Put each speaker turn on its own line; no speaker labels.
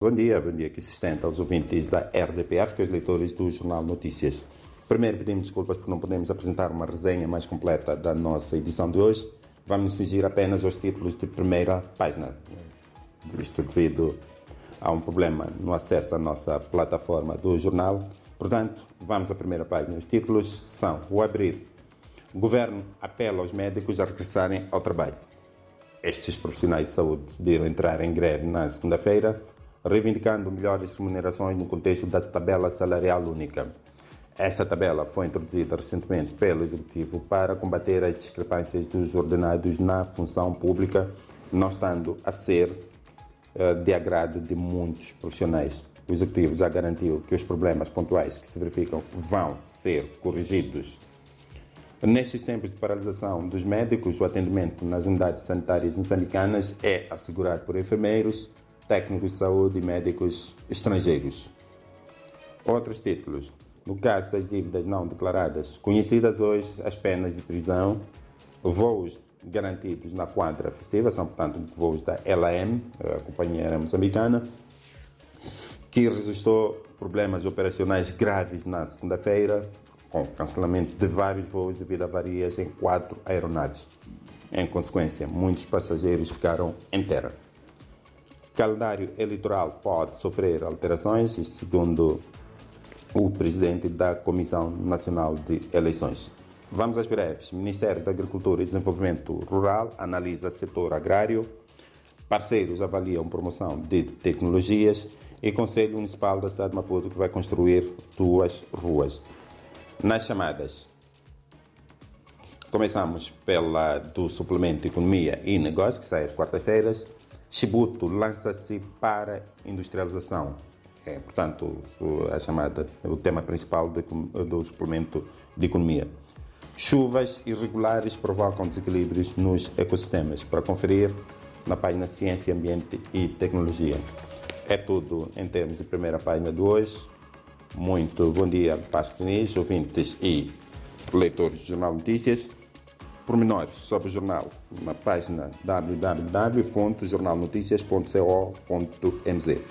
Bom dia, bom dia que se estende aos ouvintes da RDPF, que é os leitores do Jornal Notícias. Primeiro pedimos desculpas porque não podemos apresentar uma resenha mais completa da nossa edição de hoje. Vamos cingir apenas aos títulos de primeira página. Isto devido a um problema no acesso à nossa plataforma do jornal. Portanto, vamos à primeira página. Os títulos são o abrir. O governo apela aos médicos a regressarem ao trabalho. Estes profissionais de saúde decidiram entrar em greve na segunda-feira reivindicando melhores remunerações no contexto da tabela salarial única. Esta tabela foi introduzida recentemente pelo Executivo para combater as discrepâncias dos ordenados na função pública, não estando a ser uh, de agrado de muitos profissionais. O Executivo já garantiu que os problemas pontuais que se verificam vão ser corrigidos. Nestes tempos de paralisação dos médicos, o atendimento nas unidades sanitárias moçambicanas é assegurado por enfermeiros, técnicos de saúde e médicos estrangeiros. Outros títulos. No caso das dívidas não declaradas, conhecidas hoje as penas de prisão, voos garantidos na quadra festiva, são, portanto, voos da LAM, a companhia moçambicana, que registrou problemas operacionais graves na segunda-feira, com cancelamento de vários voos devido a avarias em quatro aeronaves. Em consequência, muitos passageiros ficaram em terra calendário eleitoral pode sofrer alterações, segundo o presidente da Comissão Nacional de Eleições. Vamos às breves. Ministério da Agricultura e Desenvolvimento Rural analisa setor agrário, parceiros avaliam promoção de tecnologias e Conselho Municipal da cidade de Maputo que vai construir duas ruas. Nas chamadas, começamos pela do suplemento Economia e Negócios, que sai às quartas-feiras. Chibuto lança-se para industrialização. É, portanto, a chamada, o tema principal do, do suplemento de economia. Chuvas irregulares provocam desequilíbrios nos ecossistemas. Para conferir na página Ciência, Ambiente e Tecnologia. É tudo em termos de primeira página de hoje. Muito bom dia, Pastor Diniz, ouvintes e leitores do Jornal Notícias pormenores sobre o jornal na página www.jornalnoticias.co.mz.